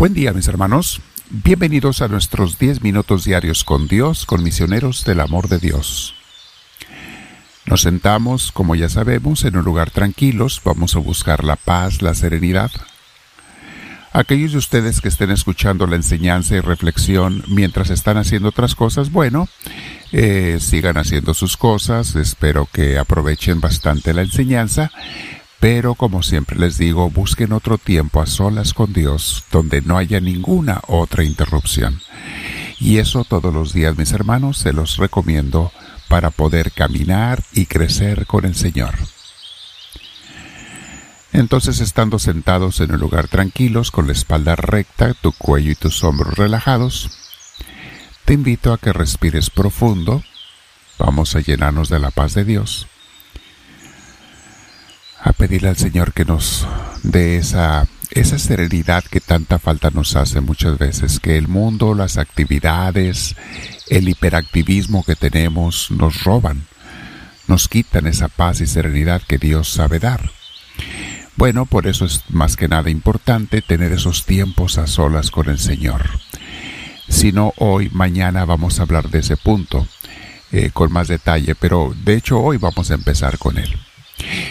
Buen día mis hermanos, bienvenidos a nuestros 10 minutos diarios con Dios, con misioneros del amor de Dios. Nos sentamos, como ya sabemos, en un lugar tranquilos, vamos a buscar la paz, la serenidad. Aquellos de ustedes que estén escuchando la enseñanza y reflexión mientras están haciendo otras cosas, bueno, eh, sigan haciendo sus cosas, espero que aprovechen bastante la enseñanza pero como siempre les digo, busquen otro tiempo a solas con Dios, donde no haya ninguna otra interrupción. Y eso todos los días, mis hermanos, se los recomiendo para poder caminar y crecer con el Señor. Entonces, estando sentados en un lugar tranquilos, con la espalda recta, tu cuello y tus hombros relajados, te invito a que respires profundo. Vamos a llenarnos de la paz de Dios a pedirle al Señor que nos dé esa, esa serenidad que tanta falta nos hace muchas veces, que el mundo, las actividades, el hiperactivismo que tenemos nos roban, nos quitan esa paz y serenidad que Dios sabe dar. Bueno, por eso es más que nada importante tener esos tiempos a solas con el Señor. Si no, hoy, mañana vamos a hablar de ese punto eh, con más detalle, pero de hecho hoy vamos a empezar con él.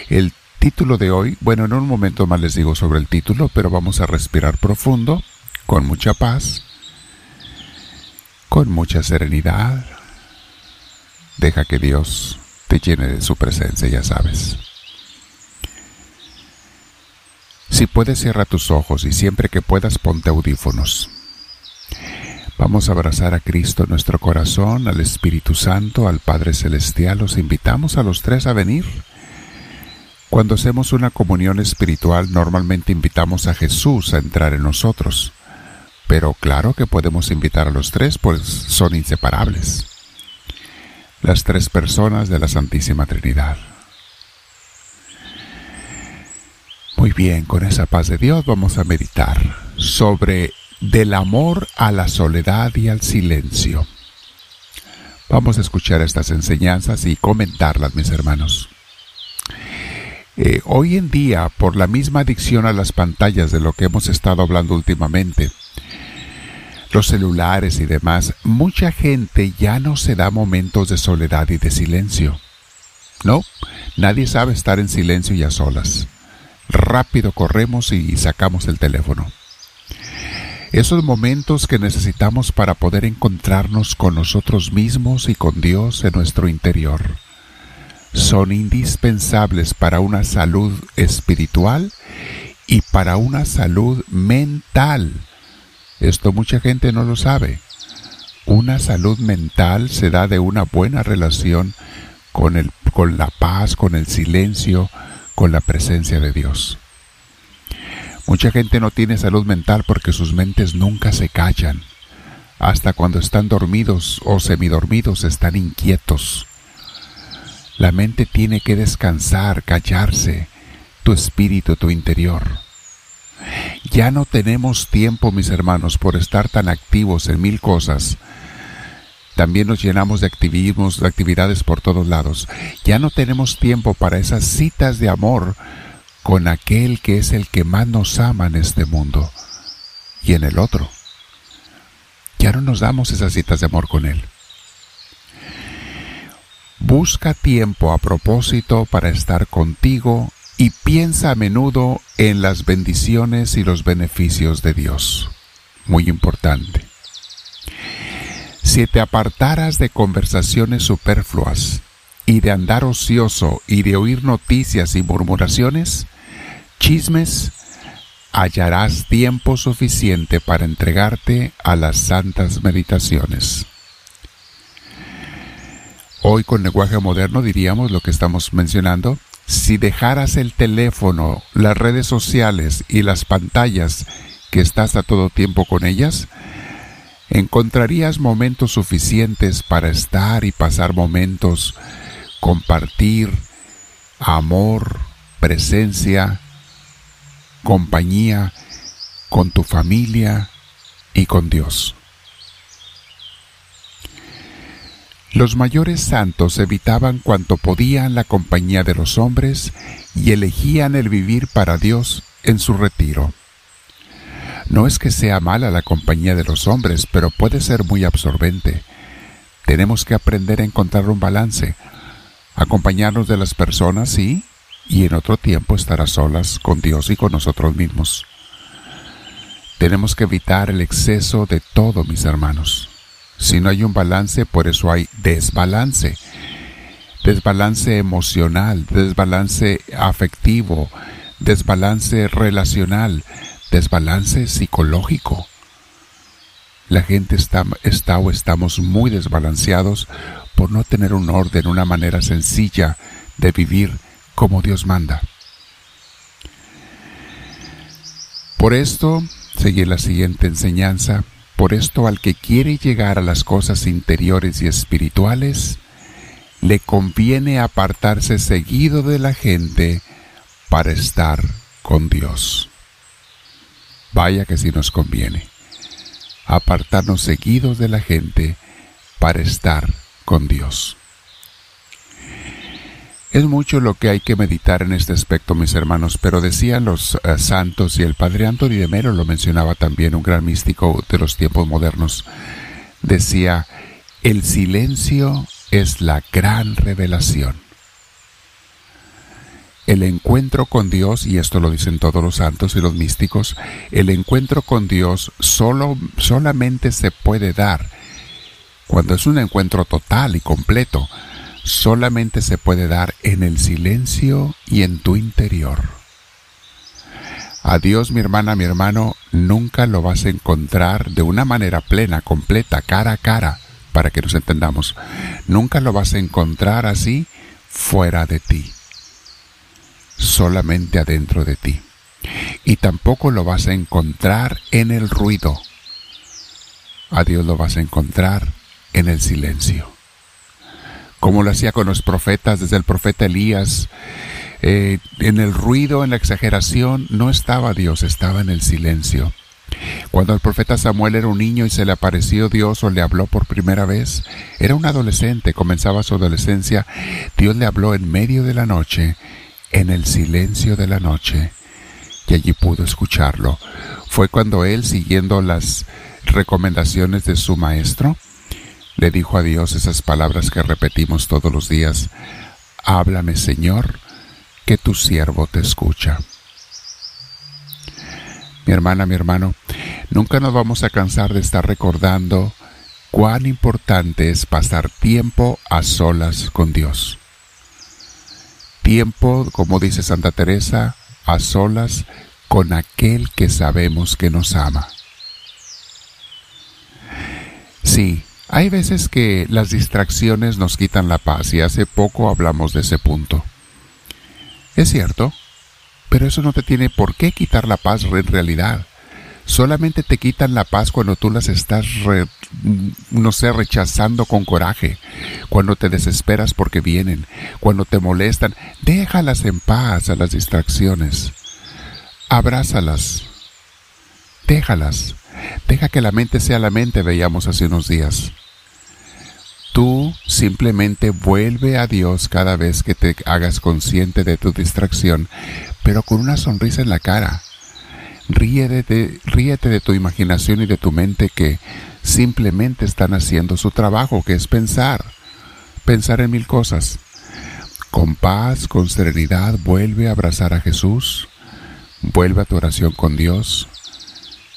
El título de hoy, bueno, en un momento más les digo sobre el título, pero vamos a respirar profundo, con mucha paz, con mucha serenidad. Deja que Dios te llene de su presencia, ya sabes. Si puedes, cierra tus ojos y siempre que puedas ponte audífonos. Vamos a abrazar a Cristo en nuestro corazón, al Espíritu Santo, al Padre Celestial. Los invitamos a los tres a venir cuando hacemos una comunión espiritual normalmente invitamos a Jesús a entrar en nosotros, pero claro que podemos invitar a los tres, pues son inseparables. Las tres personas de la Santísima Trinidad. Muy bien, con esa paz de Dios vamos a meditar sobre del amor a la soledad y al silencio. Vamos a escuchar estas enseñanzas y comentarlas, mis hermanos. Eh, hoy en día, por la misma adicción a las pantallas de lo que hemos estado hablando últimamente, los celulares y demás, mucha gente ya no se da momentos de soledad y de silencio. No, nadie sabe estar en silencio y a solas. Rápido corremos y sacamos el teléfono. Esos momentos que necesitamos para poder encontrarnos con nosotros mismos y con Dios en nuestro interior son indispensables para una salud espiritual y para una salud mental. Esto mucha gente no lo sabe. Una salud mental se da de una buena relación con, el, con la paz, con el silencio, con la presencia de Dios. Mucha gente no tiene salud mental porque sus mentes nunca se callan. Hasta cuando están dormidos o semidormidos están inquietos la mente tiene que descansar, callarse, tu espíritu, tu interior. Ya no tenemos tiempo, mis hermanos, por estar tan activos en mil cosas. También nos llenamos de activismos, de actividades por todos lados. Ya no tenemos tiempo para esas citas de amor con aquel que es el que más nos ama en este mundo y en el otro. Ya no nos damos esas citas de amor con él. Busca tiempo a propósito para estar contigo y piensa a menudo en las bendiciones y los beneficios de Dios. Muy importante. Si te apartaras de conversaciones superfluas y de andar ocioso y de oír noticias y murmuraciones, chismes, hallarás tiempo suficiente para entregarte a las santas meditaciones. Hoy con lenguaje moderno diríamos lo que estamos mencionando. Si dejaras el teléfono, las redes sociales y las pantallas que estás a todo tiempo con ellas, encontrarías momentos suficientes para estar y pasar momentos, compartir amor, presencia, compañía con tu familia y con Dios. Los mayores santos evitaban cuanto podían la compañía de los hombres y elegían el vivir para Dios en su retiro. No es que sea mala la compañía de los hombres, pero puede ser muy absorbente. Tenemos que aprender a encontrar un balance, acompañarnos de las personas, sí, y en otro tiempo estar a solas con Dios y con nosotros mismos. Tenemos que evitar el exceso de todo, mis hermanos. Si no hay un balance, por eso hay desbalance. Desbalance emocional, desbalance afectivo, desbalance relacional, desbalance psicológico. La gente está, está o estamos muy desbalanceados por no tener un orden, una manera sencilla de vivir como Dios manda. Por esto, sigue la siguiente enseñanza, por esto al que quiere llegar a las cosas interiores y espirituales, le conviene apartarse seguido de la gente para estar con Dios. Vaya que si nos conviene. Apartarnos seguidos de la gente para estar con Dios. Es mucho lo que hay que meditar en este aspecto, mis hermanos, pero decían los eh, santos y el padre Antonio de Mero lo mencionaba también, un gran místico de los tiempos modernos. Decía, el silencio es la gran revelación. El encuentro con Dios, y esto lo dicen todos los santos y los místicos, el encuentro con Dios solo, solamente se puede dar cuando es un encuentro total y completo solamente se puede dar en el silencio y en tu interior. A Dios, mi hermana, mi hermano, nunca lo vas a encontrar de una manera plena, completa, cara a cara, para que nos entendamos. Nunca lo vas a encontrar así fuera de ti, solamente adentro de ti. Y tampoco lo vas a encontrar en el ruido. A Dios lo vas a encontrar en el silencio como lo hacía con los profetas, desde el profeta Elías. Eh, en el ruido, en la exageración, no estaba Dios, estaba en el silencio. Cuando el profeta Samuel era un niño y se le apareció Dios o le habló por primera vez, era un adolescente, comenzaba su adolescencia, Dios le habló en medio de la noche, en el silencio de la noche, y allí pudo escucharlo. Fue cuando él, siguiendo las recomendaciones de su maestro, le dijo a Dios esas palabras que repetimos todos los días, Háblame Señor, que tu siervo te escucha. Mi hermana, mi hermano, nunca nos vamos a cansar de estar recordando cuán importante es pasar tiempo a solas con Dios. Tiempo, como dice Santa Teresa, a solas con aquel que sabemos que nos ama. Sí, hay veces que las distracciones nos quitan la paz y hace poco hablamos de ese punto. Es cierto, pero eso no te tiene por qué quitar la paz en realidad. Solamente te quitan la paz cuando tú las estás, no sé, rechazando con coraje, cuando te desesperas porque vienen, cuando te molestan. Déjalas en paz a las distracciones. Abrázalas. Déjalas. Deja que la mente sea la mente, veíamos hace unos días. Tú simplemente vuelve a Dios cada vez que te hagas consciente de tu distracción, pero con una sonrisa en la cara. Ríete de, ríete de tu imaginación y de tu mente que simplemente están haciendo su trabajo, que es pensar, pensar en mil cosas. Con paz, con serenidad, vuelve a abrazar a Jesús, vuelve a tu oración con Dios,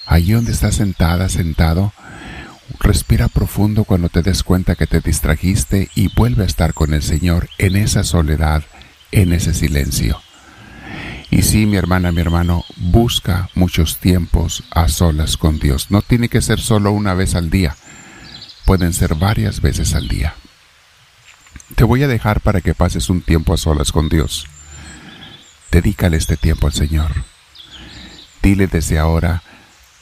Allí donde estás sentada, sentado, respira profundo cuando te des cuenta que te distrajiste y vuelve a estar con el Señor en esa soledad, en ese silencio. Y sí, mi hermana, mi hermano, busca muchos tiempos a solas con Dios. No tiene que ser solo una vez al día, pueden ser varias veces al día. Te voy a dejar para que pases un tiempo a solas con Dios. Dedícale este tiempo al Señor. Dile desde ahora,